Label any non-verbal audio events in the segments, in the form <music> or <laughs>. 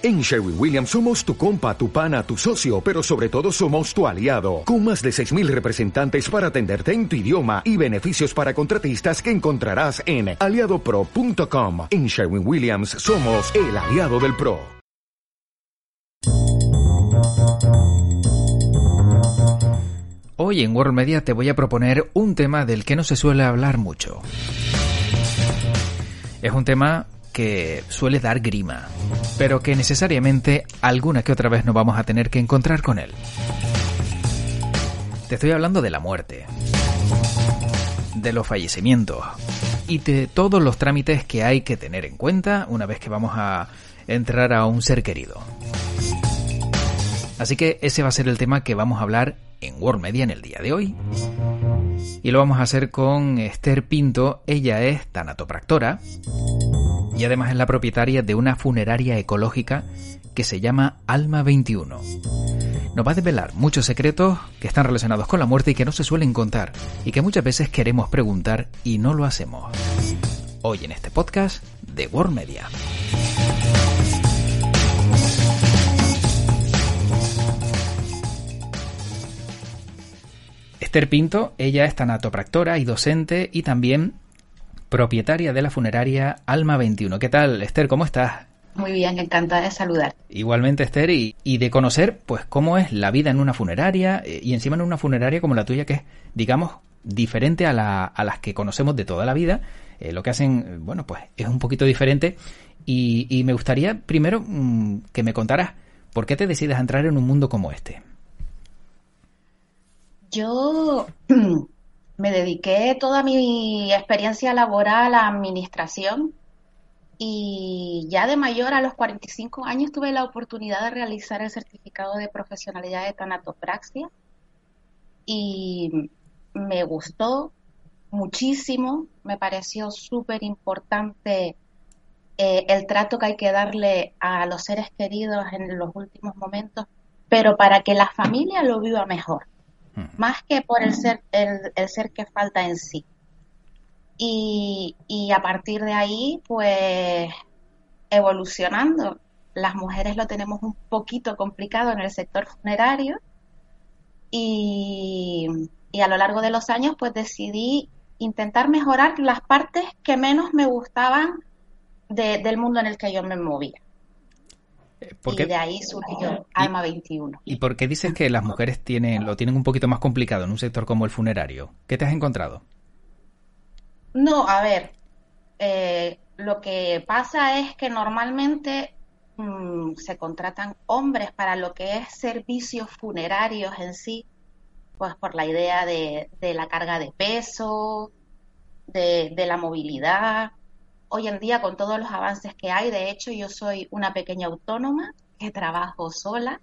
En Sherwin Williams somos tu compa, tu pana, tu socio, pero sobre todo somos tu aliado, con más de 6.000 representantes para atenderte en tu idioma y beneficios para contratistas que encontrarás en aliadopro.com. En Sherwin Williams somos el aliado del PRO. Hoy en World Media te voy a proponer un tema del que no se suele hablar mucho. Es un tema que suele dar grima, pero que necesariamente alguna que otra vez nos vamos a tener que encontrar con él. Te estoy hablando de la muerte, de los fallecimientos y de todos los trámites que hay que tener en cuenta una vez que vamos a entrar a un ser querido. Así que ese va a ser el tema que vamos a hablar en World Media en el día de hoy. Y lo vamos a hacer con Esther Pinto. Ella es tanatopractora y además es la propietaria de una funeraria ecológica que se llama Alma 21. Nos va a desvelar muchos secretos que están relacionados con la muerte y que no se suelen contar y que muchas veces queremos preguntar y no lo hacemos. Hoy en este podcast de World Media. Esther Pinto, ella es tanatopractora y docente y también propietaria de la funeraria Alma 21. ¿Qué tal, Esther? ¿Cómo estás? Muy bien, encantada de saludar. Igualmente, Esther, y, de conocer, pues, cómo es la vida en una funeraria eh, y encima en una funeraria como la tuya, que es, digamos, diferente a, las que conocemos de toda la vida. Eh, lo que hacen, bueno, pues es un poquito diferente. Y, me gustaría primero mm, que me contaras por qué te decides a entrar en un mundo como este. Yo <clears throat> me dediqué toda mi experiencia laboral a administración y ya de mayor a los 45 años tuve la oportunidad de realizar el certificado de profesionalidad de tanatopraxia y me gustó muchísimo, me pareció súper importante eh, el trato que hay que darle a los seres queridos en los últimos momentos, pero para que la familia lo viva mejor más que por el ser, el, ser que falta en sí. Y, a partir de ahí, pues evolucionando. Las mujeres lo tenemos un poquito complicado en el sector funerario y, a lo largo de los años pues decidí intentar mejorar las partes que menos me gustaban del mundo en el que yo me movía. Eh, y de ahí surgió Alma 21. ¿Y por qué dices que las mujeres tienen, lo tienen un poquito más complicado en un sector como el funerario? ¿Qué te has encontrado? No, a ver, eh, lo que pasa es que normalmente mm, se contratan hombres para lo que es servicios funerarios en sí, pues por la idea de, la carga de peso, de, de la movilidad, hoy en día con todos los avances que hay, de hecho yo soy una pequeña autónoma que trabajo sola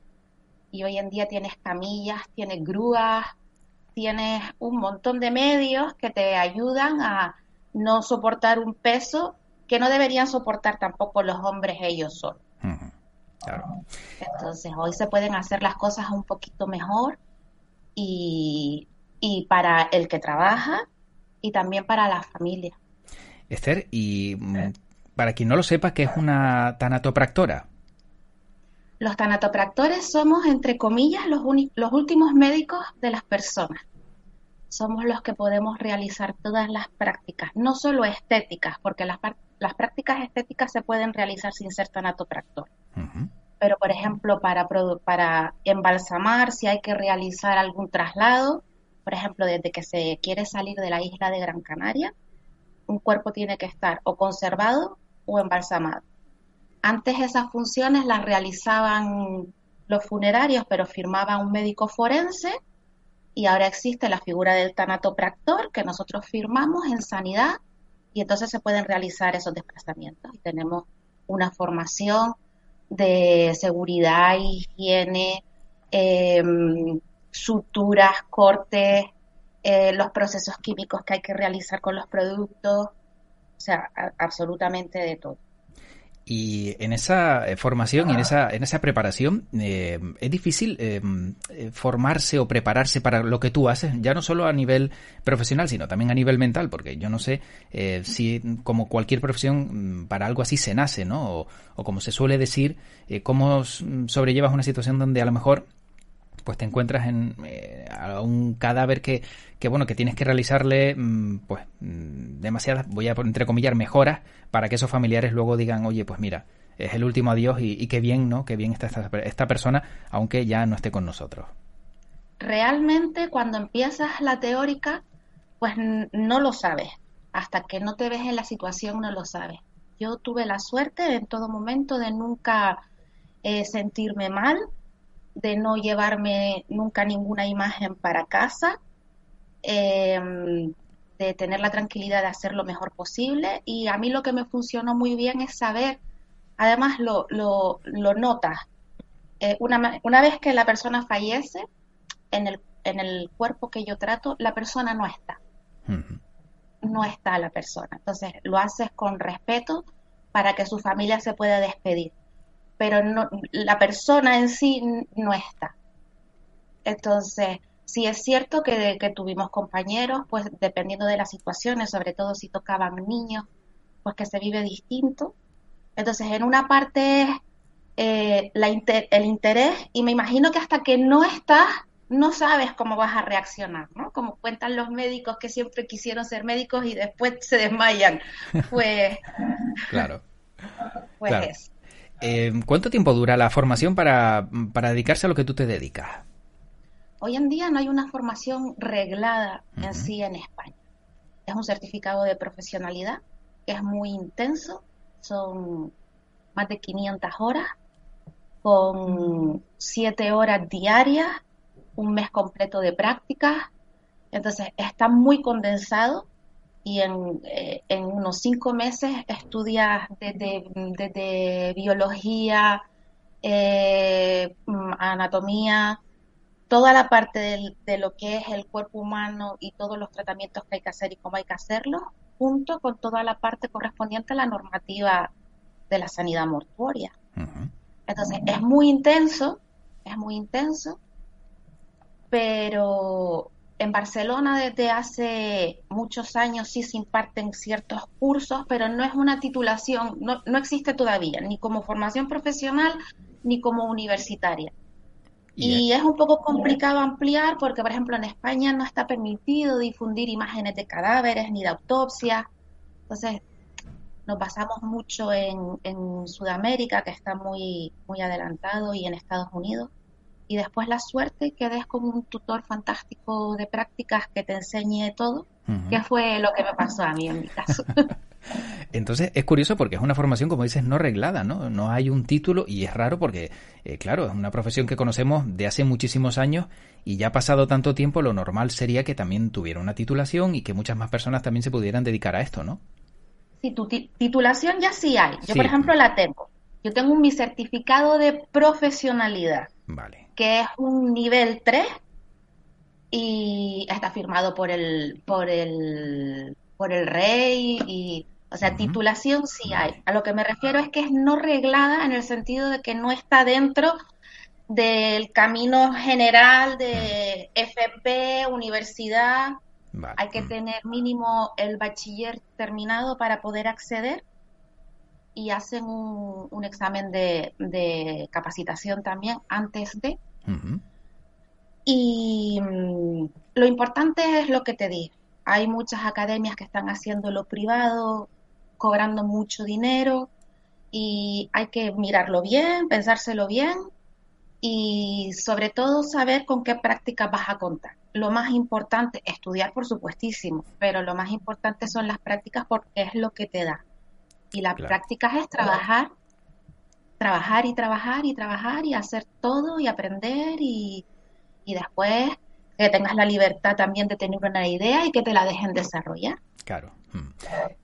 y hoy en día tienes camillas, tienes grúas, tienes un montón de medios que te ayudan a no soportar un peso que no deberían soportar tampoco los hombres ellos solos. Entonces hoy se pueden hacer las cosas un poquito mejor y, y para el que trabaja y también para la familia. Esther, y mm, para quien no lo sepa, ¿qué es una tanatopractora? Los tanatopractores somos, entre comillas, los, los últimos médicos de las personas. Somos los que podemos realizar todas las prácticas, no solo estéticas, porque las, las prácticas estéticas se pueden realizar sin ser tanatopractor. Pero, por ejemplo, para, para embalsamar, si hay que realizar algún traslado, por ejemplo, desde que se quiere salir de la isla de Gran Canaria, un cuerpo tiene que estar o conservado o embalsamado. Antes esas funciones las realizaban los funerarios, pero firmaba un médico forense y ahora existe la figura del tanatopractor que nosotros firmamos en sanidad y entonces se pueden realizar esos desplazamientos. Y tenemos una formación de seguridad, higiene, em, suturas, cortes, eh, los procesos químicos que hay que realizar con los productos, o sea, absolutamente de todo. Y en esa eh, formación en esa, en esa preparación eh, es difícil eh, formarse o prepararse para lo que tú haces, ya no solo a nivel profesional, sino también a nivel mental, porque yo no sé si como cualquier profesión mm, para algo así se nace, ¿no? O, o como se suele decir, cómo sobrellevas una situación donde a lo mejor pues te encuentras en a un cadáver que, que, bueno que tienes que realizarle mm, pues mm, demasiadas voy a entrecomillar mejoras para que esos familiares luego digan oye pues mira es el último adiós y, y qué bien no qué bien está esta, esta persona aunque ya no esté con nosotros realmente cuando empiezas la teórica pues no lo sabes. Hasta que no te ves en la situación no lo sabes. Yo tuve la suerte en todo momento de nunca eh, sentirme mal de no llevarme nunca ninguna imagen para casa, em, de tener la tranquilidad de hacer lo mejor posible. Y a mí lo que me funcionó muy bien es saber, además lo, lo, lo notas, eh, una, una, vez que la persona fallece, en el, en el cuerpo que yo trato, la persona no está. No está la persona. Entonces lo haces con respeto para que su familia se pueda despedir pero no, la persona en sí no está. Entonces, sí es cierto que, que, tuvimos compañeros, pues dependiendo de las situaciones, sobre todo si tocaban niños, pues que se vive distinto. Entonces, en una parte eh, la el interés, y me imagino que hasta que no estás, no sabes cómo vas a reaccionar, ¿no? Como cuentan los médicos que siempre quisieron ser médicos y después se desmayan. Pues. <laughs> claro. Pues eh, ¿Cuánto tiempo dura la formación para, para, dedicarse a lo que tú te dedicas? Hoy en día no hay una formación reglada en sí en España. Es un certificado de profesionalidad que es muy intenso, son más de 500 horas, con 7 horas diarias, un mes completo de prácticas. Entonces está muy condensado y en, eh, en unos cinco meses estudias desde, biología, eh, mm, anatomía, toda la parte de lo que es el cuerpo humano y todos los tratamientos que hay que hacer y cómo hay que hacerlos, junto con toda la parte correspondiente a la normativa de la sanidad mortuoria. Entonces, es muy intenso, es muy intenso, pero en Barcelona desde hace muchos años sí se imparten ciertos cursos, pero no es una titulación, no, no existe todavía, ni como formación profesional ni como universitaria. Y es un poco complicado ampliar porque, por ejemplo, en España no está permitido difundir imágenes de cadáveres ni de autopsia. Entonces, nos basamos mucho en, en Sudamérica, que está muy, muy adelantado, y en Estados Unidos y después la suerte que des con un tutor fantástico de prácticas que te enseñe todo, que fue lo que me pasó a mí en mi caso. <laughs> Entonces es curioso porque es una formación, como dices, no reglada, ¿no? No hay un título y es raro porque, eh, claro, es una profesión que conocemos de hace muchísimos años y ya ha pasado tanto tiempo, lo normal sería que también tuviera una titulación y que muchas más personas también se pudieran dedicar a esto, ¿no? Sí, tu titulación ya sí hay. Yo, por ejemplo, la tengo. Yo tengo mi certificado de profesionalidad. Vale que es un nivel 3 y está firmado por el por el por el rey y o sea, titulación sí hay. A lo que me refiero es que es no reglada en el sentido de que no está dentro del camino general de FP, universidad. Hay que tener mínimo el bachiller terminado para poder acceder y hacen un, examen de, capacitación también antes de. Y mm, lo importante es lo que te di. Hay muchas academias que están haciendo lo privado, cobrando mucho dinero y hay que mirarlo bien, pensárselo bien y sobre todo saber con qué prácticas vas a contar. Lo más importante, estudiar por supuestísimo, pero lo más importante son las prácticas porque es lo que te da. Y las prácticas es trabajar, trabajar y trabajar y trabajar y hacer todo y aprender y, después que tengas la libertad también de tener una idea y que te la dejen desarrollar. Claro. Mm.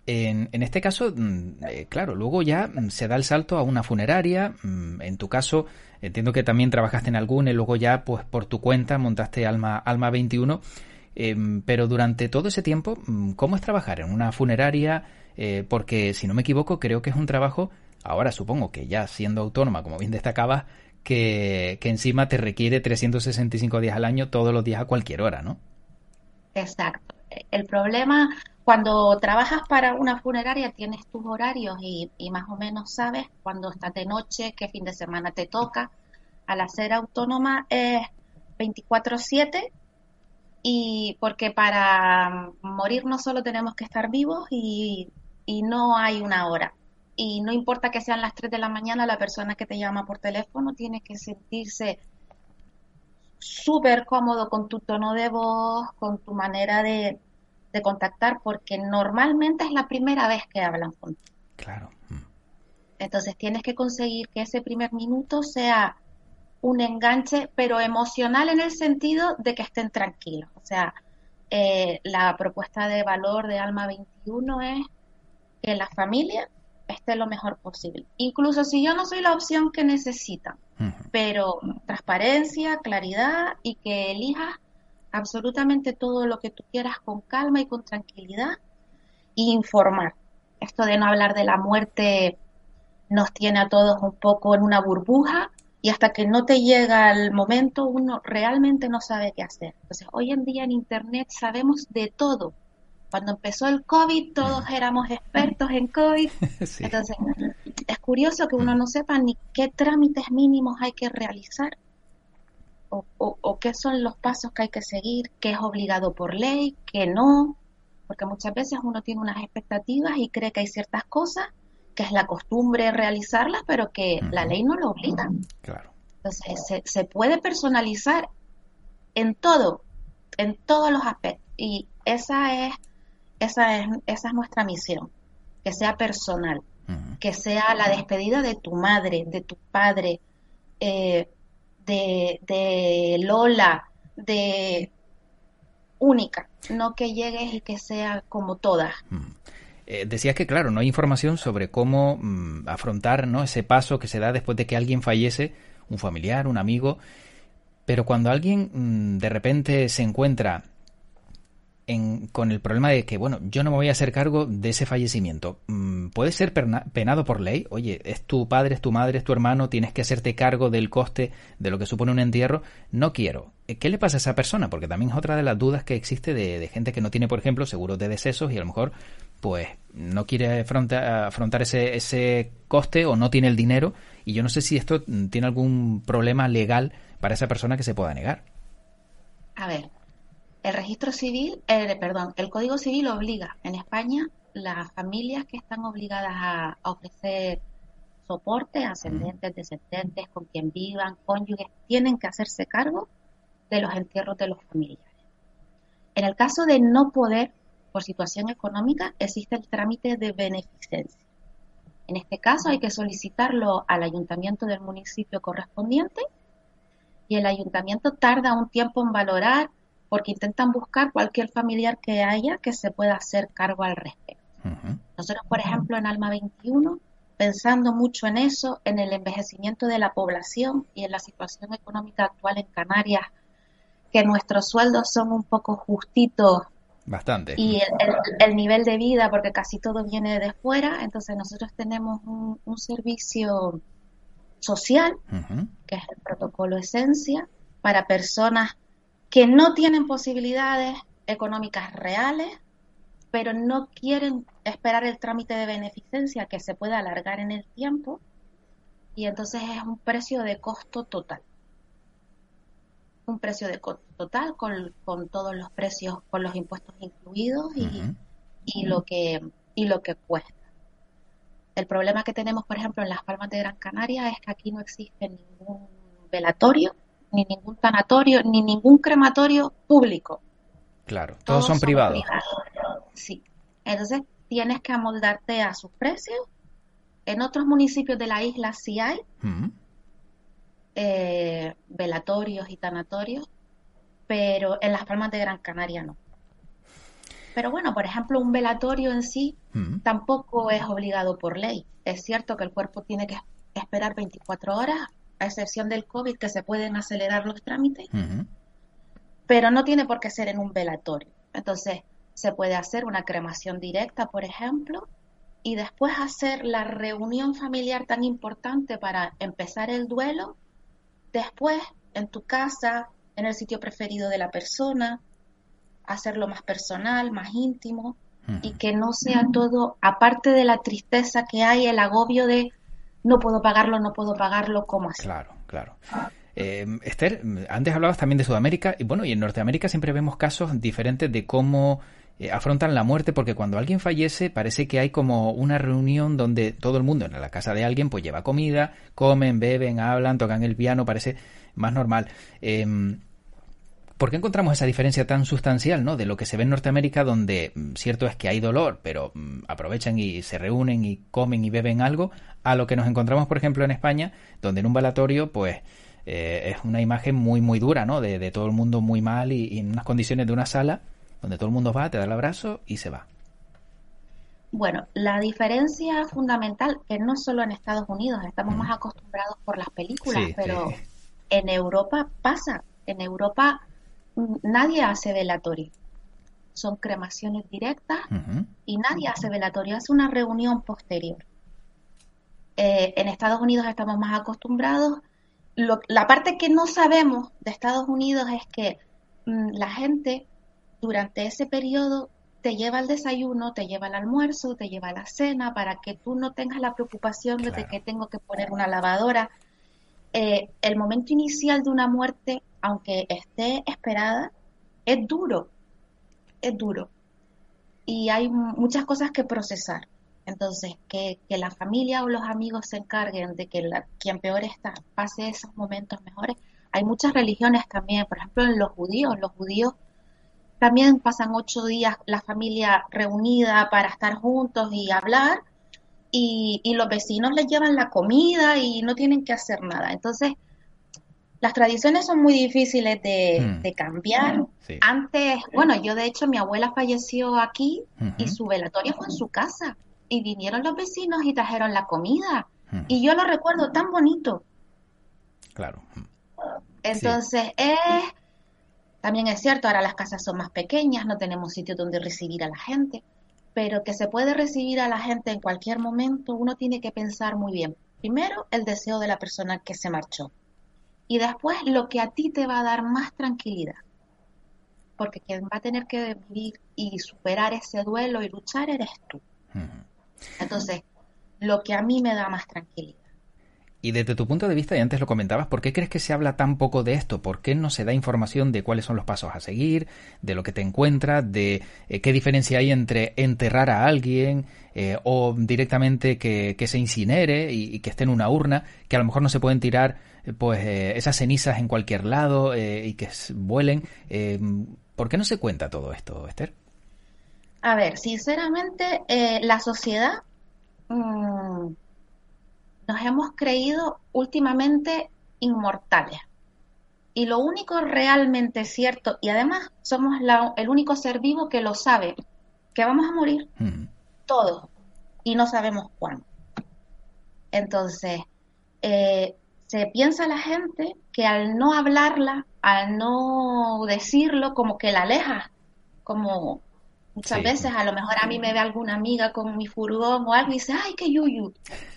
En, en, este caso, mm, eh, claro, luego ya mm, se da el salto a una funeraria. En tu caso, entiendo que también trabajaste en alguna y luego ya, pues por tu cuenta, montaste Alma, Alma 21. Em, pero durante todo ese tiempo, ¿cómo es trabajar en una funeraria? Eh, porque si no me equivoco, creo que es un trabajo Ahora supongo que ya siendo autónoma, como bien destacabas, que, que encima te requiere 365 días al año, todos los días a cualquier hora, ¿no? Exacto. El problema, cuando trabajas para una funeraria, tienes tus horarios y, y más o menos sabes cuándo estás de noche, qué fin de semana te toca. Al hacer autónoma es 24/7 y porque para morir no solo tenemos que estar vivos y, y no hay una hora. Y no importa que sean las 3 de la mañana, la persona que te llama por teléfono tiene que sentirse súper cómodo con tu tono de voz, con tu manera de, de, contactar, porque normalmente es la primera vez que hablan contigo. Claro. Mm. Entonces tienes que conseguir que ese primer minuto sea un enganche, pero emocional en el sentido de que estén tranquilos. O sea, eh, la propuesta de valor de Alma 21 es que la familia esté lo mejor posible. Incluso si yo no soy la opción que necesitan, uh -huh. pero transparencia, claridad y que elijas absolutamente todo lo que tú quieras con calma y con tranquilidad y informar. Esto de no hablar de la muerte nos tiene a todos un poco en una burbuja y hasta que no te llega el momento uno realmente no sabe qué hacer. Entonces, hoy en día en Internet sabemos de todo. Cuando empezó el COVID todos éramos expertos en COVID. <laughs> Sí. Entonces, es curioso que uno no sepa ni qué trámites mínimos hay que realizar o, o, o qué son los pasos que hay que seguir, qué es obligado por ley, qué no, porque muchas veces uno tiene unas expectativas y cree que hay ciertas cosas que es la costumbre realizarlas, pero que uh -huh. la ley no lo obliga. Claro. Entonces, se, se, puede personalizar en todo, en todos los aspectos. Y esa es, esa es, esa es nuestra misión, que sea personal, uh -huh. que sea la despedida de tu madre, de tu padre, eh, de, de Lola, de única, no que llegues y que sea como todas. Eh, decías que, claro, no hay información sobre cómo mmm, afrontar ¿no? ese paso que se da después de que alguien fallece, un familiar, un amigo, pero cuando alguien mmm, de repente se encuentra en, con el problema de que, bueno, yo no me voy a hacer cargo de ese fallecimiento, mmm, ¿puede ser penado por ley? Oye, es tu padre, es tu madre, es tu hermano, tienes que hacerte cargo del coste de lo que supone un entierro, no quiero. Eh, ¿Qué le pasa a esa persona? Porque también es otra de las dudas que existe de, gente que no tiene, por ejemplo, seguros de decesos y a lo mejor pues no quiere afrontar, afrontar ese, ese coste o no tiene el dinero y yo no sé si esto tiene algún problema legal para esa persona que se pueda negar. A ver, el registro civil, eh, perdón, el Código Civil obliga en España las familias que están obligadas a, a ofrecer soporte, ascendentes, descendentes, con quien vivan, cónyuges, tienen que hacerse cargo de los entierros de los familiares. En el caso de no poder por situación económica, existe el trámite de beneficencia. En este caso hay que solicitarlo al ayuntamiento del municipio correspondiente y el ayuntamiento tarda un tiempo en valorar porque intentan buscar cualquier familiar que haya que se pueda hacer cargo al respecto. Uh -huh. Nosotros, por ejemplo, en Alma 21, pensando mucho en eso, en el envejecimiento de la población y en la situación económica actual en Canarias, que nuestros sueldos son un poco justitos Bastante. Y el, el, el, nivel de vida, porque casi todo viene de fuera, entonces nosotros tenemos un, un servicio social, uh -huh. que es el protocolo Esencia, para personas que no tienen posibilidades económicas reales, pero no quieren esperar el trámite de beneficencia que se pueda alargar en el tiempo, y entonces es un precio de costo total un precio de costo total con, con, todos los precios, con los impuestos incluidos y, uh -huh. y, lo que, y lo que cuesta. El problema que tenemos, por ejemplo, en las Palmas de Gran Canaria es que aquí no existe ningún velatorio, ni ningún tanatorio, ni ningún crematorio público. Claro, todos, todos son, son privados. privados. Sí. Entonces tienes que amoldarte a sus precios. En otros municipios de la isla sí hay, uh -huh eh, velatorios y tanatorios, pero en las Palmas de Gran Canaria no. Pero bueno, por ejemplo, un velatorio en sí uh -huh. tampoco es obligado por ley. Es cierto que el cuerpo tiene que esperar 24 horas, a excepción del COVID, que se pueden acelerar los trámites, uh -huh. pero no tiene por qué ser en un velatorio. Entonces, se puede hacer una cremación directa, por ejemplo, y después hacer la reunión familiar tan importante para empezar el duelo, después en tu casa, en el sitio preferido de la persona, hacerlo más personal, más íntimo y que no sea todo, aparte de la tristeza que hay, el agobio de no puedo pagarlo, no puedo pagarlo, ¿cómo así? Claro, claro. Eh, Esther, antes hablabas también de Sudamérica y bueno, y en Norteamérica siempre vemos casos diferentes de cómo eh, afrontan la muerte porque cuando alguien fallece parece que hay como una reunión donde todo el mundo en la casa de alguien pues lleva comida, comen, beben, hablan, tocan el piano, parece más normal. Em, ¿Por qué encontramos esa diferencia tan sustancial ¿no? de lo que se ve en Norteamérica, donde mm, cierto es que hay dolor, pero mm, aprovechan y se reúnen y comen y beben algo, a lo que nos encontramos, por ejemplo, en España, donde en un balatorio, pues eh, es una imagen muy, muy dura, ¿no? De, todo el mundo muy mal y, en unas condiciones de una sala donde todo el mundo va, te da el abrazo y se va. Bueno, la diferencia fundamental, que no solo en Estados Unidos, estamos más acostumbrados por las películas, pero en Europa pasa. En Europa nadie hace velatorio. Son cremaciones directas y nadie hace velatorio, hace una reunión posterior. Eh, en Estados Unidos estamos más acostumbrados. la parte que no sabemos de Estados Unidos es que mm, la gente durante ese periodo te lleva al desayuno, te lleva al almuerzo, te lleva a la cena, para que tú no tengas la preocupación de que tengo que poner una lavadora. Eh, el momento inicial de una muerte aunque esté esperada, es duro, es duro. Y hay muchas cosas que procesar. Entonces, que, la familia o los amigos se encarguen de que quien peor está pase esos momentos mejores. Hay muchas religiones también, por ejemplo, en los judíos. Los judíos también pasan ocho días la familia reunida para estar juntos y hablar. Y, y los vecinos les llevan la comida y no tienen que hacer nada. Entonces, las tradiciones son muy difíciles de, hmm. cambiar. Antes, bueno, yo de hecho mi abuela falleció aquí y su velatorio fue en su casa. Y vinieron los vecinos y trajeron la comida. Y yo lo recuerdo tan bonito. Claro. Entonces, es, también es cierto, ahora las casas son más pequeñas, no tenemos sitio donde recibir a la gente, pero que se puede recibir a la gente en cualquier momento, uno tiene que pensar muy bien. Primero, el deseo de la persona que se marchó y después lo que a ti te va a dar más tranquilidad. Porque quien va a tener que vivir y superar ese duelo y luchar eres tú. Entonces, lo que a mí me da más tranquilidad. Y desde tu punto de vista, y antes lo comentabas, ¿por qué crees que se habla tan poco de esto? ¿Por qué no se da información de cuáles son los pasos a seguir, de lo que te encuentras, de eh, qué diferencia hay entre enterrar a alguien eh, o directamente que, se incinere y, que esté en una urna, que a lo mejor no se pueden tirar eh, pues esas cenizas en cualquier lado y que vuelen? ¿Por qué no se cuenta todo esto, Esther? A ver, sinceramente, la sociedad... Mm, nos hemos creído últimamente inmortales. Y lo único realmente cierto, y además somos el único ser vivo que lo sabe, que vamos a morir todos y no sabemos cuándo. Entonces, eh, se piensa la gente que al no hablarla, al no decirlo, como que la aleja, como Muchas veces a lo mejor a mí me ve alguna amiga con mi furgón o algo y dice, ay, qué yuyu.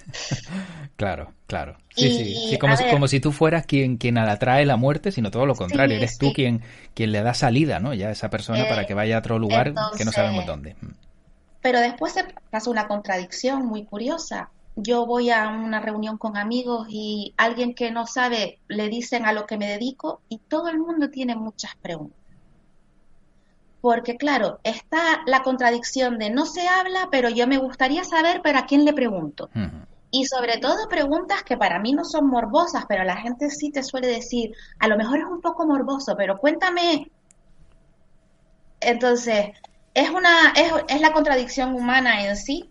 <laughs> claro, claro. Sí, sí. como, si, como si tú fueras quien, quien atrae la muerte, sino todo lo contrario. Eres tú quien, quien le da salida, ¿no? Ya a esa persona para que vaya a otro lugar que no sabemos dónde. Mm. Pero después se pasa una contradicción muy curiosa. Yo voy a una reunión con amigos y alguien que no sabe le dicen a lo que me dedico y todo el mundo tiene muchas preguntas porque claro, está la contradicción de no se habla, pero yo me gustaría saber para quién le pregunto. Y sobre todo preguntas que para mí no son morbosas, pero la gente sí te suele decir, a lo mejor es un poco morboso, pero cuéntame. Entonces, es una es, es la contradicción humana en sí,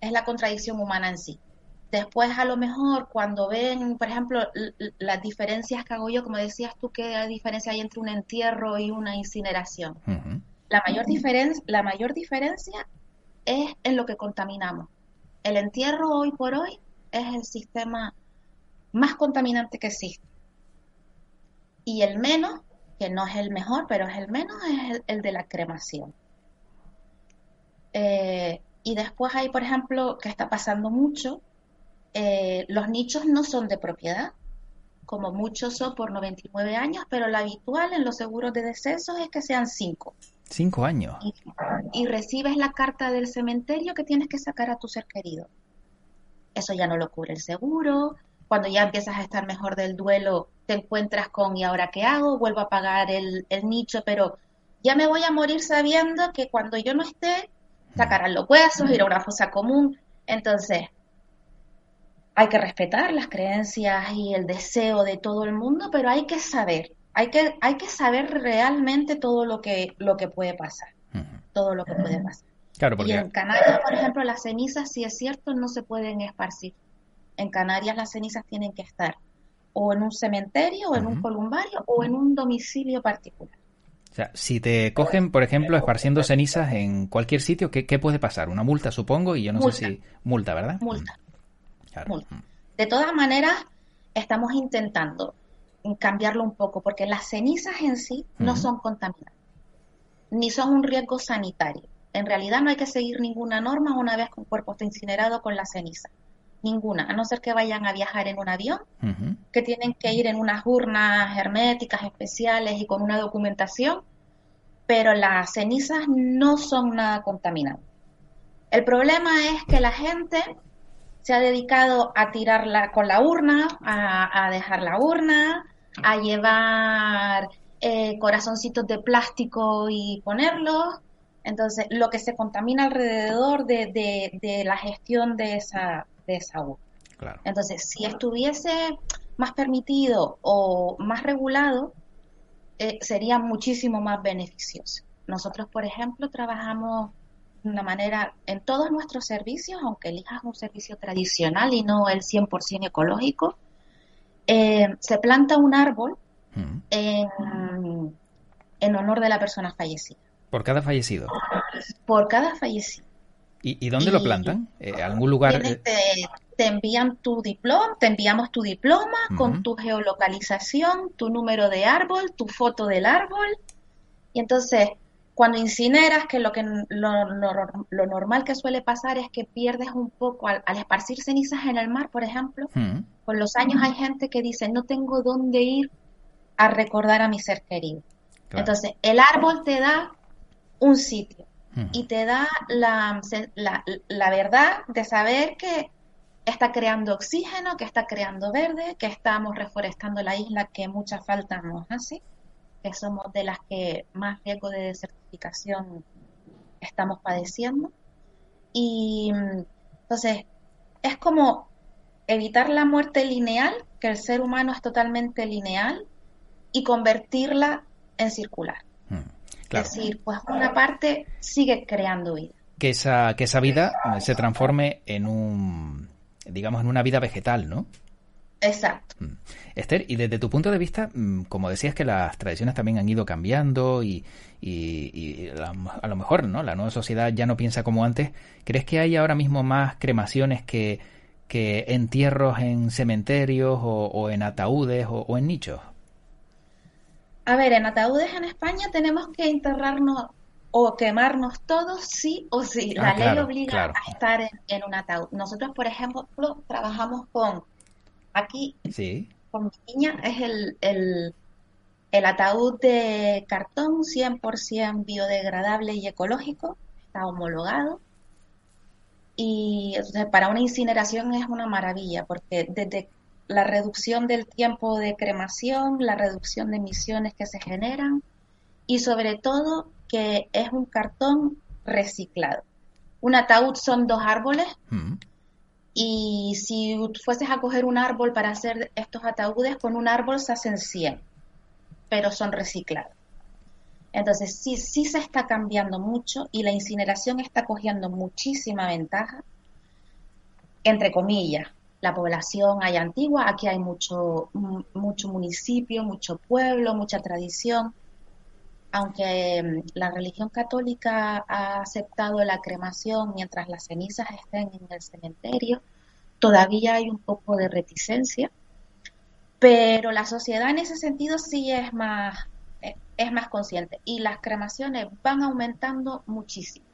es la contradicción humana en sí. Después, a lo mejor, cuando ven, por ejemplo, las diferencias que hago yo, como decías tú, ¿qué diferencia hay entre un entierro y una incineración? La mayor, diferencia, la mayor diferencia es en lo que contaminamos. El entierro hoy por hoy es el sistema más contaminante que existe. Y el menos, que no es el mejor, pero es el menos, es el, de la cremación. Eh, Y después hay, por ejemplo, que está pasando mucho, eh, los nichos no son de propiedad, como muchos son por 99 años, pero lo habitual en los seguros de decesos es que sean 5. Cinco años. Y, y, recibes la carta del cementerio que tienes que sacar a tu ser querido. Eso ya no lo cubre el seguro. Cuando ya empiezas a estar mejor del duelo, te encuentras con ¿y ahora qué hago? Vuelvo a pagar el, el nicho, pero ya me voy a morir sabiendo que cuando yo no esté, sacarán los huesos, ir a una fosa común. Entonces, hay que respetar las creencias y el deseo de todo el mundo, pero hay que saber, hay que, hay que saber realmente todo lo que, lo que puede pasar, todo lo que puede pasar. Claro, Y en Canarias, por ejemplo, las cenizas, si es cierto, no se pueden esparcir. En Canarias las cenizas tienen que estar o en un cementerio, o en un columbario, o en un domicilio particular. O sea, si te cogen, por ejemplo, esparciendo cenizas en cualquier sitio, ¿qué, qué puede pasar? Una multa, supongo, y yo no multa. sé si... Multa, ¿verdad? Multa. Claro. multa. De todas maneras, estamos intentando cambiarlo un poco, porque las cenizas en sí no son contaminantes, ni son un riesgo sanitario. En realidad no hay que seguir ninguna norma una vez que un cuerpo está incinerado con la ceniza. Ninguna, a no ser que vayan a viajar en un avión, que tienen que ir en unas urnas herméticas especiales y con una documentación, pero las cenizas no son nada contaminantes. El problema es que la gente se ha dedicado a tirarla con la urna, a, a dejar la urna, a llevar eh, corazoncitos de plástico y ponerlos. Entonces, lo que se contamina alrededor de, de- de la gestión de esa, de esa urna. Claro. Entonces, si estuviese más permitido o más regulado, eh, sería muchísimo más beneficioso. Nosotros, por ejemplo, trabajamos de una manera en todos nuestros servicios, aunque elijas un servicio tradicional y no el 100% ecológico, eh, se planta un árbol Ujú. en, en honor de la persona fallecida. Por cada fallecido. Por cada fallecido. ¿Y, y dónde lo plantan? Eh, ¿Algún lugar? Te, te envían tu diploma, te enviamos tu diploma con tu geolocalización, tu número de árbol, tu foto del árbol. Y entonces, cuando incineras, que lo que lo, lo- lo normal que suele pasar es que pierdes un poco al, al esparcir cenizas en el mar, por ejemplo. ujú. Con los años hay gente que dice, no tengo dónde ir a recordar a mi ser querido. Claro. Entonces, el árbol te da un sitio Ujú. y te da la, la, la verdad de saber que está creando oxígeno, que está creando verde, que estamos reforestando la isla que mucha falta nos hace, que somos de las que más riesgo de desertificación estamos padeciendo. Y mm, entonces es como evitar la muerte lineal, que el ser humano es totalmente lineal, y convertirla en circular. Claro. Es decir, pues una parte sigue creando vida. Que esa, que esa vida se transforme en un, digamos, en una vida vegetal, ¿no? Exacto. Mm. Esther, y desde tu punto de vista, mm, como decías que las tradiciones también han ido cambiando y, y- y la- a lo mejor no la nueva sociedad ya no piensa como antes, ¿crees que hay ahora mismo más cremaciones que, que entierros en cementerios o, o en ataúdes o, o en nichos? A ver, en ataúdes en España tenemos que enterrarnos o quemarnos todos sí o sí. Ah, La ley claro, obliga claro. a estar en, en un ataúd. Nosotros, por ejemplo, trabajamos con, aquí, Sí. con mi niña, es el, el, el ataúd de cartón 100% biodegradable y ecológico, está homologado. Y sea, para una incineración es una maravilla, porque desde la reducción del tiempo de cremación, la reducción de emisiones que se generan y sobre todo que es un cartón reciclado. Un ataúd son dos árboles Mm. Y si fueses a coger un árbol para hacer estos ataúdes, con un árbol se hacen 100, pero son reciclados. Entonces sí, sí se está cambiando mucho y la incineración está cogiendo muchísima ventaja, entre comillas. La población hay antigua, aquí hay mucho, mu- mucho municipio, mucho pueblo, mucha tradición. Aunque mm, la religión católica ha aceptado la cremación mientras las cenizas estén en el cementerio, todavía hay un poco de reticencia, pero la sociedad en ese sentido sí es más, eh, es más consciente y las cremaciones van aumentando muchísimo,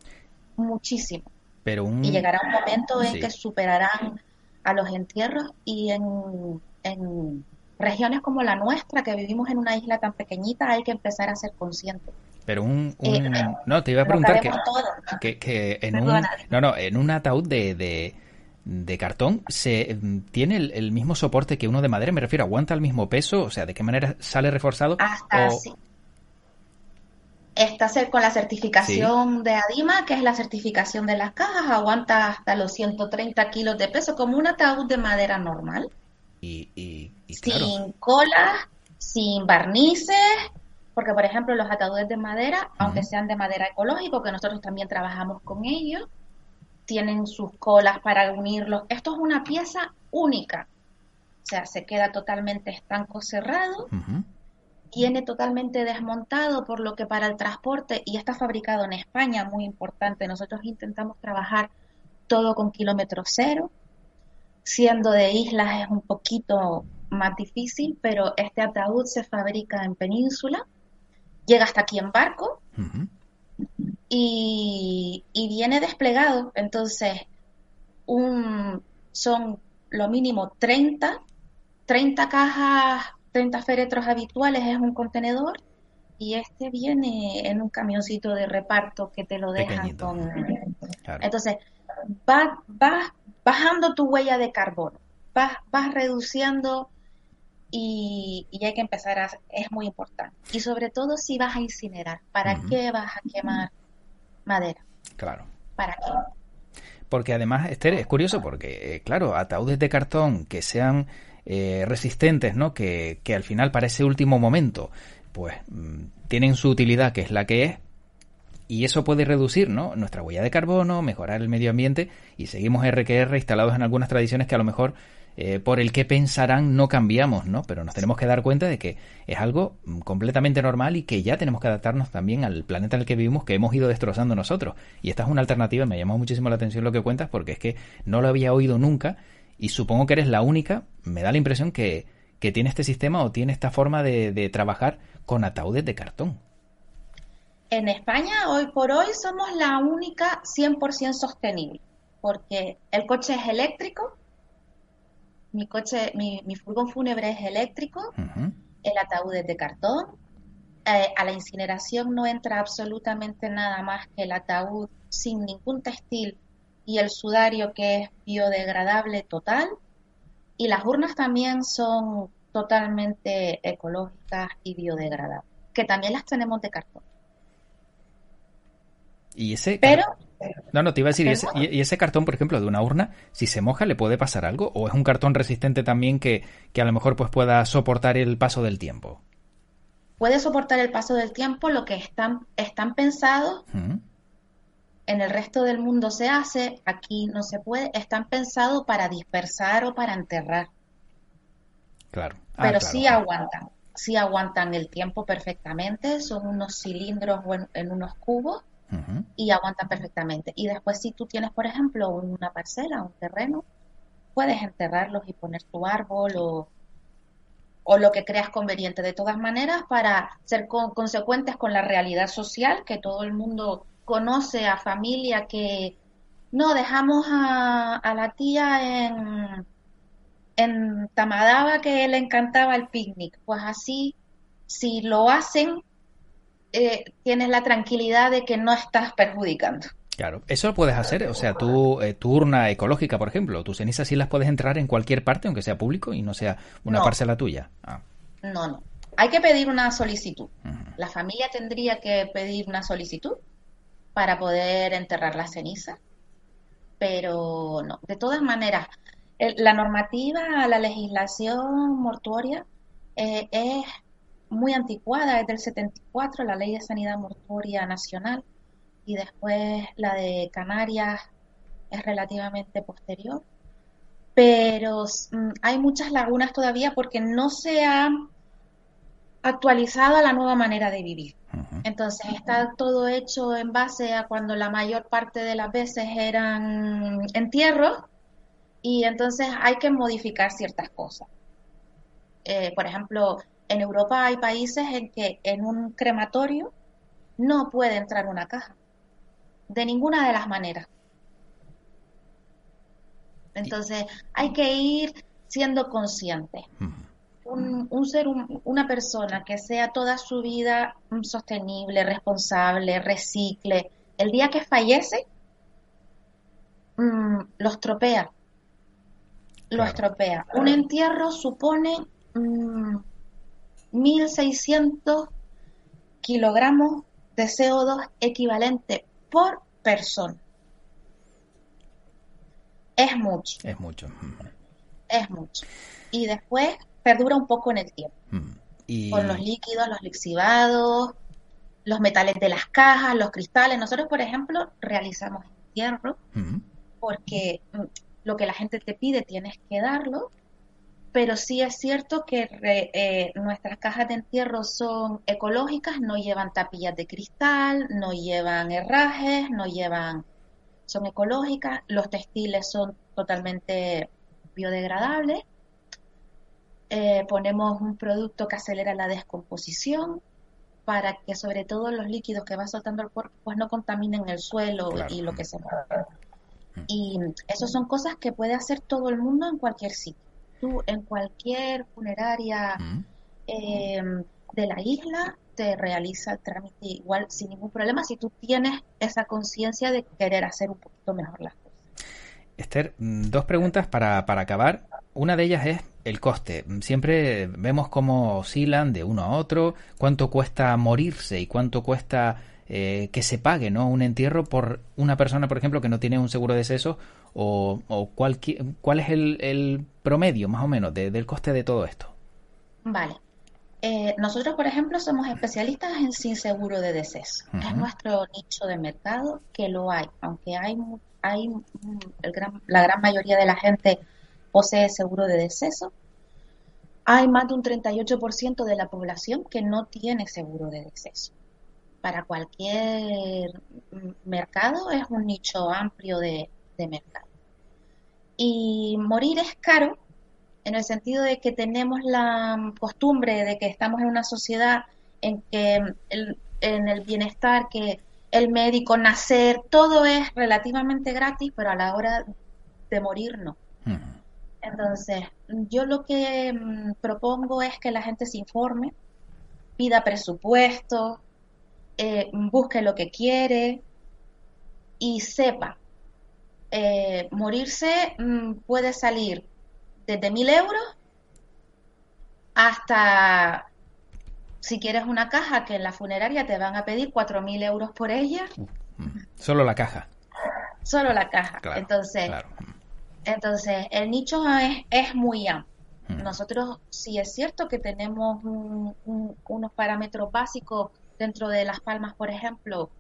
muchísimo. Pero Y llegará un momento en que superarán a los entierros y en, en regiones como la nuestra, que vivimos en una isla tan pequeñita, hay que empezar a ser conscientes. Pero un, eh, no te iba a preguntar que, que, en un no no en un ataúd de, de, cartón se tiene el, mismo soporte que uno de madera me refiero aguanta el mismo peso o sea de qué manera sale reforzado hasta sí. Está con la certificación de ADIMA, que es la certificación de las cajas, aguanta hasta los 130 kilos de peso, como un ataúd de madera normal. Y, sin colas, sin barnices, porque por ejemplo los ataúdes de madera, aunque sean de madera ecológico, que nosotros también trabajamos con ellos, tienen sus colas para unirlos. Esto es una pieza única, o sea, se queda totalmente estanco cerrado, viene totalmente desmontado, por lo que para el transporte, y está fabricado en España, muy importante, nosotros intentamos trabajar todo con kilómetro cero, siendo de islas es un poquito más difícil, pero este ataúd se fabrica en península, llega hasta aquí en barco y, viene desplegado. Entonces, un, son lo mínimo 30, 30 cajas, 30 féretros habituales es un contenedor y este viene en un camioncito de reparto que te lo dejan con... Entonces, vas, vas bajando tu huella de carbono, vas, vas reduciendo y, hay que empezar a, es muy importante. Y sobre todo si vas a incinerar, ¿para qué vas a quemar madera? Claro. ¿Para qué? Porque además, Esther, es curioso porque, eh, claro, ataúdes de cartón que sean eh, resistentes, ¿no? Que, que, al final para ese último momento, pues mm, tienen su utilidad, que es la que es, y eso puede reducir ¿no? nuestra huella de carbono, mejorar el medio ambiente y seguimos RQR instalados en algunas tradiciones que a lo mejor eh, por el que pensarán no cambiamos, ¿no? Pero nos tenemos que dar cuenta de que es algo mm, completamente normal y que ya tenemos que adaptarnos también al planeta en el que vivimos que hemos ido destrozando nosotros. Y esta es una alternativa, me llamó muchísimo la atención lo que cuentas porque es que no lo había oído nunca y supongo que eres la única, me da la impresión que, que tiene este sistema o tiene esta forma de, de trabajar con ataúdes de cartón. En España, hoy por hoy, somos la única 100% sostenible, porque el coche es eléctrico, mi coche, mi, furgón fúnebre es eléctrico, el ataúd es de cartón, eh, a la incineración no entra absolutamente nada más que el ataúd sin ningún textil y el sudario que es biodegradable total, y las urnas también son totalmente ecológicas y biodegradables, que también las tenemos de cartón. Y ese... Pero... No, no, te iba a decir, y ese, cartón, por ejemplo, de una urna, si se moja, ¿le puede pasar algo? ¿O es un cartón resistente también que, a lo mejor pues pueda soportar el paso del tiempo? Puede soportar el paso del tiempo, lo que están, están pensados, en el resto del mundo se hace, aquí no se puede, están pensados para dispersar o para enterrar. Claro. Ah, Pero sí aguantan, sí aguantan el tiempo perfectamente, son unos cilindros en unos cubos y aguanta perfectamente. Y después si tú tienes, por ejemplo, una parcela, un terreno, puedes enterrarlos y poner tu árbol o, o lo que creas conveniente. De todas maneras, para ser consecuentes con la realidad social, que todo el mundo conoce a familia que no dejamos a, a la tía en, en Tamadaba que le encantaba el picnic. Pues así, si lo hacen, eh, tienes la tranquilidad de que no estás perjudicando. Claro, eso lo puedes hacer, o sea, tu, eh, tu urna ecológica, por ejemplo, tus cenizas sí las puedes entrar en cualquier parte, aunque sea público y no sea una parcela tuya. Ah. No, no. Hay que pedir una solicitud. La familia tendría que pedir una solicitud para poder enterrar la ceniza, pero no. De todas maneras, la normativa, la legislación mortuoria eh, es muy anticuada, es del 74, la Ley de Sanidad Mortuoria Nacional, y después la de Canarias es relativamente posterior. Pero mm, hay muchas lagunas todavía porque no se ha actualizado la nueva manera de vivir. Entonces está todo hecho en base a cuando la mayor parte de las veces eran entierros y entonces hay que modificar ciertas cosas. Eh, por ejemplo, en Europa hay países en que en un crematorio no puede entrar una caja, de ninguna de las maneras. Entonces hay que ir siendo consciente. un, ser, una persona que sea toda su vida sostenible, responsable, recicle, el día que fallece, mm, lo estropea. Lo estropea. Un entierro supone 1.600 mm, kilogramos de CO2 equivalente por persona. Es mucho. Es mucho. Es mucho. Y después perdura un poco en el tiempo. Con los líquidos, los lixivados, los metales de las cajas, los cristales. Nosotros, por ejemplo, realizamos entierro porque mm, lo que la gente te pide tienes que darlo, pero sí es cierto que eh, nuestras cajas de entierro son ecológicas, no llevan tapillas de cristal, no llevan herrajes, no llevan, son ecológicas, los textiles son totalmente biodegradables, eh, ponemos un producto que acelera la descomposición para que sobre todo los líquidos que va soltando el cuerpo pues no contaminen el suelo y lo que se mueve. Y eso son cosas que puede hacer todo el mundo en cualquier sitio. Tú en cualquier funeraria em, de la isla te realiza el trámite igual sin ningún problema si tú tienes esa conciencia de querer hacer un poquito mejor las cosas. Esther, mm, dos preguntas para, para acabar. Una de ellas es el coste. Siempre vemos cómo oscilan de uno a otro, cuánto cuesta morirse y cuánto cuesta eh, que se pague ¿no? un entierro por una persona, por ejemplo, que no tiene un seguro de deceso o, o cuál, cuál es el, promedio más o menos del coste de todo esto. Vale. Eh, nosotros, por ejemplo, somos especialistas en sin seguro de deceso. Es nuestro nicho de mercado que lo hay, aunque hay, hay el gran, la gran mayoría de la gente posee seguro de deceso. Hay más de un 38% de la población que no tiene seguro de deceso para cualquier mercado es un nicho amplio de, mercado. Y morir es caro en el sentido de que tenemos la costumbre de que estamos en una sociedad en que en el bienestar, que el médico, nacer, todo es relativamente gratis, pero a la hora de morir no. Entonces, yo lo que mm, propongo es que la gente se informe, pida presupuesto, eh, busque lo que quiere y sepa. Eh, morirse mm, puede salir desde mil euros hasta si quieres una caja que en la funeraria te van a pedir cuatro mil euros por ella. Mm. Solo la caja. Solo la caja. entonces, entonces el nicho es, muy amplio. Mm. Nosotros sí es cierto que tenemos unos parámetros básicos dentro de Las Palmas, por ejemplo,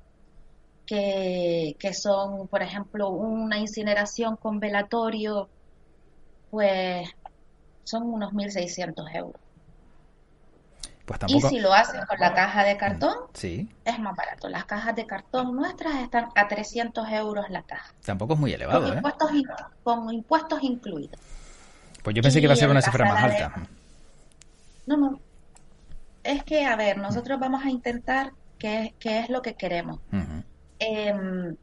que, son, por ejemplo, una incineración con velatorio, pues son unos 1.600 euros. Pues Y si lo hacen con la caja de cartón, sí. es más barato. Las cajas de cartón nuestras están a 300 euros la caja. Tampoco es muy elevado, con ¿eh? Impuestos con impuestos incluidos. Pues yo pensé que iba a ser una cifra más alta. No, no es que, a ver, nosotros vamos a intentar qué, es lo que queremos. Em,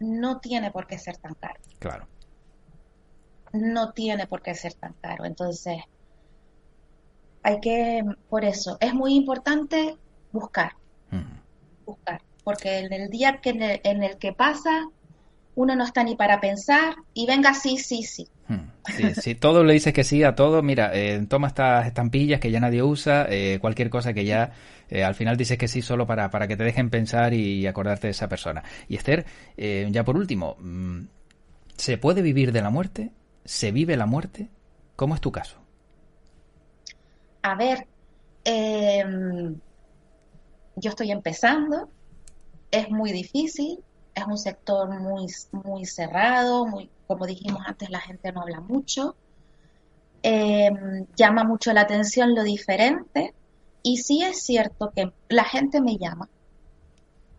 no tiene por qué ser tan caro. Claro. No tiene por qué ser tan caro. Entonces, hay que, por eso, es muy importante buscar. Buscar. Porque en el día que en el que pasa, uno no está ni para pensar y venga sí, sí, sí. Hmm. Si todo le dices que sí a todo, mira, eh, toma estas estampillas que ya nadie usa, eh, cualquier cosa que ya eh, al final dices que sí solo para, para que te dejen pensar y acordarte de esa persona. Y Esther, ya por último, mm, ¿se puede vivir de la muerte? ¿Se vive la muerte? ¿Cómo es tu caso? A ver, em, yo estoy empezando, es muy difícil, es un sector muy, muy cerrado, muy, como dijimos antes, la gente no habla mucho. Em, llama mucho la atención lo diferente. Y sí es cierto que la gente me llama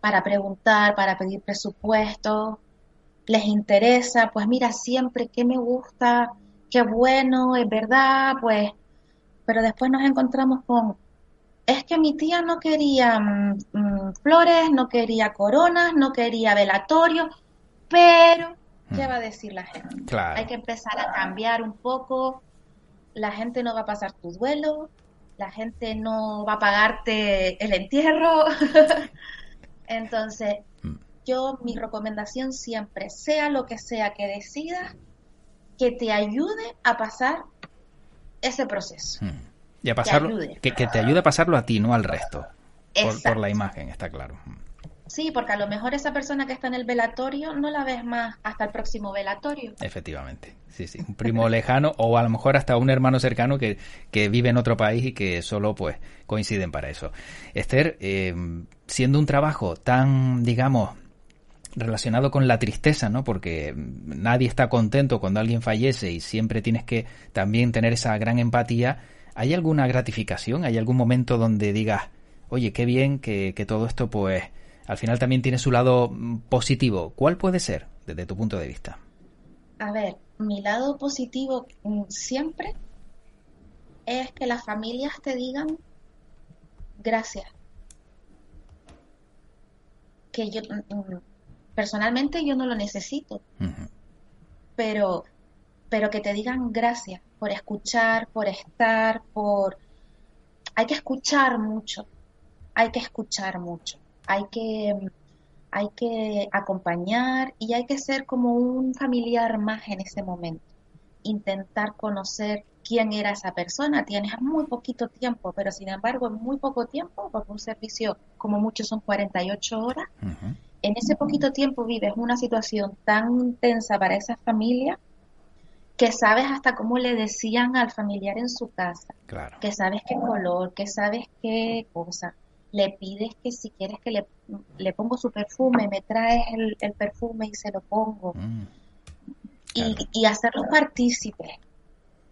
para preguntar, para pedir presupuesto, les interesa, pues mira, siempre que me gusta, qué bueno, es verdad, pues, pero después nos encontramos con es que mi tía no quería mm, mm, flores, no quería coronas, no quería velatorio, pero ¿qué va a decir la gente? Claro. Hay que empezar a cambiar un poco. La gente no va a pasar tu duelo, la gente no va a pagarte el entierro. <laughs> Entonces, Mm. yo mi recomendación siempre, sea lo que sea que decidas, que te ayude a pasar ese proceso. Mm. Y a pasarlo, que, que te ayude a pasarlo a ti, no al resto. Por, la imagen, está claro. Sí, porque a lo mejor esa persona que está en el velatorio no la ves más hasta el próximo velatorio. Efectivamente, sí, sí. Un primo lejano o a lo mejor hasta un hermano cercano que, que vive en otro país y que solo pues coinciden para eso. Esther, eh, siendo un trabajo tan, digamos, relacionado con la tristeza, ¿no? Porque nadie está contento cuando alguien fallece y siempre tienes que también tener esa gran empatía. ¿Hay alguna gratificación? ¿Hay algún momento donde digas, oye, qué bien que, que todo esto pues al final también tiene su lado mm, positivo? ¿Cuál puede ser desde tu punto de vista? A ver, mi lado positivo mm, siempre es que las familias te digan gracias. Que yo, mm, personalmente yo no lo necesito, pero, pero que te digan gracias por escuchar, por estar, por... Hay que escuchar mucho, hay que escuchar mucho, hay que, hay que acompañar y hay que ser como un familiar más en ese momento. Intentar conocer quién era esa persona. Tienes muy poquito tiempo, pero sin embargo en muy poco tiempo, porque un servicio como mucho son 48 horas, Ujú. en ese poquito tiempo vives una situación tan intensa para esa familia que sabes hasta cómo le decían al familiar en su casa, Claro. que sabes qué color, que sabes qué cosa. Le pides que si quieres que le, le pongo su perfume, me traes el, el perfume y se lo pongo. Mm, Y, Claro. y hacerlos partícipes.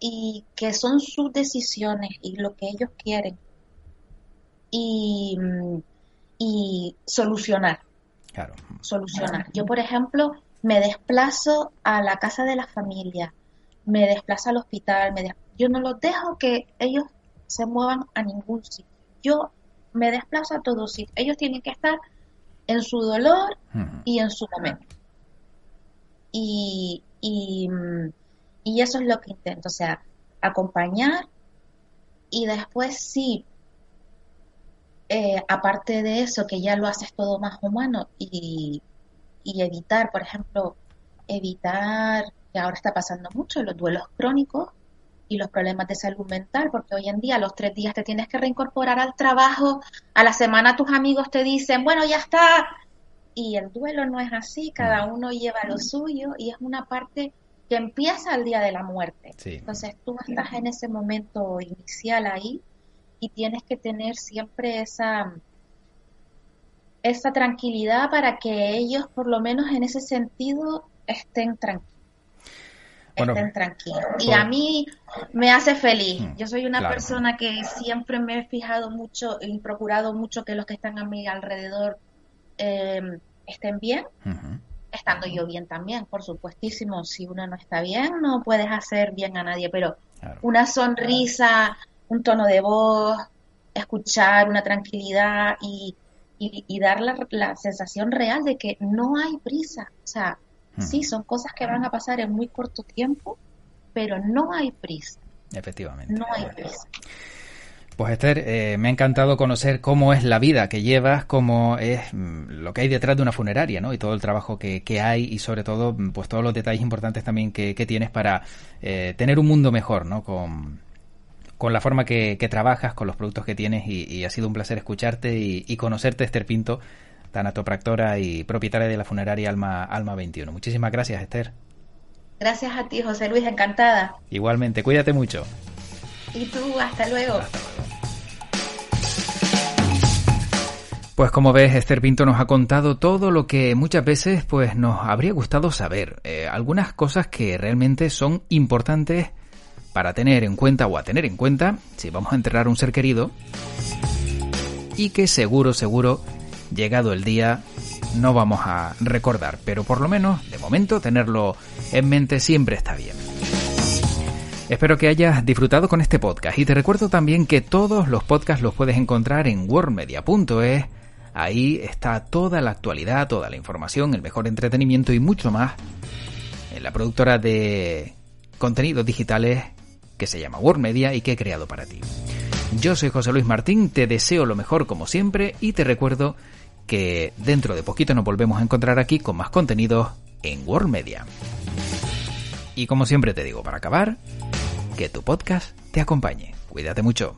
Y que son sus decisiones y lo que ellos quieren. Y, mm, y solucionar Claro. solucionar. Yo, por ejemplo, me desplazo a la casa de la familia, me desplazo al hospital, me yo no los dejo que ellos se muevan a ningún sitio. Yo me desplazo a todos sitios. Ellos tienen que estar en su dolor y en su momento. Y, y, mm, y eso es lo que intento, o sea, acompañar y después sí, eh, aparte de eso, que ya lo haces todo más humano y, y evitar, por ejemplo, evitar, que ahora está pasando mucho, los duelos crónicos y los problemas de salud mental, porque hoy en día a los tres días te tienes que reincorporar al trabajo, a la semana tus amigos te dicen, bueno, ya está, y el duelo no es así, cada uno lleva lo suyo y es una parte que empieza el día de la muerte. Sí. Entonces tú estás en ese momento inicial ahí y tienes que tener siempre esa esa tranquilidad para que ellos por lo menos en ese sentido estén tranquilos. Bueno, estén tranquilos. Y a mí me hace feliz. Mm, Yo soy una claro. persona que siempre me he fijado mucho y procurado mucho que los que están a mi alrededor eh, estén bien, estando yo bien también, por supuestísimo. Si uno no está bien, no puedes hacer bien a nadie, pero Claro. una sonrisa, un tono de voz, escuchar una tranquilidad y, y, y dar la, la sensación real de que no hay prisa. O sea, sí, son cosas que van a pasar en muy corto tiempo, pero no hay prisa, Efectivamente. no hay prisa. Pues Esther, eh, me ha encantado conocer cómo es la vida que llevas, cómo es mm, lo que hay detrás de una funeraria, ¿no? Y todo el trabajo que, que hay y sobre todo, mm, pues todos los detalles importantes también que, que tienes para eh, tener un mundo mejor, ¿no? Con, con la forma que, que trabajas, con los productos que tienes y, y ha sido un placer escucharte y, y conocerte, Esther Pinto, tanatopractora y propietaria de la funeraria Alma, Alma 21. Muchísimas gracias, Esther. Gracias a ti, José Luis, encantada. Igualmente, cuídate mucho. Y tú, hasta luego. Pues como ves, Esther Pinto nos ha contado todo lo que muchas veces pues nos habría gustado saber. Eh, algunas cosas que realmente son importantes para tener en cuenta o a tener en cuenta si vamos a enterrar a un ser querido y que seguro, seguro, llegado el día, no vamos a recordar. Pero por lo menos, de momento, tenerlo en mente siempre está bien. Espero que hayas disfrutado con este podcast y te recuerdo también que todos los podcasts los puedes encontrar en worldmedia.es. Ahí está toda la actualidad, toda la información, el mejor entretenimiento y mucho más en la productora de contenidos digitales que se llama Word Media y que he creado para ti. Yo soy José Luis Martín, te deseo lo mejor como siempre y te recuerdo que dentro de poquito nos volvemos a encontrar aquí con más contenidos en Word Media. Y como siempre te digo para acabar, que tu podcast te acompañe. Cuídate mucho.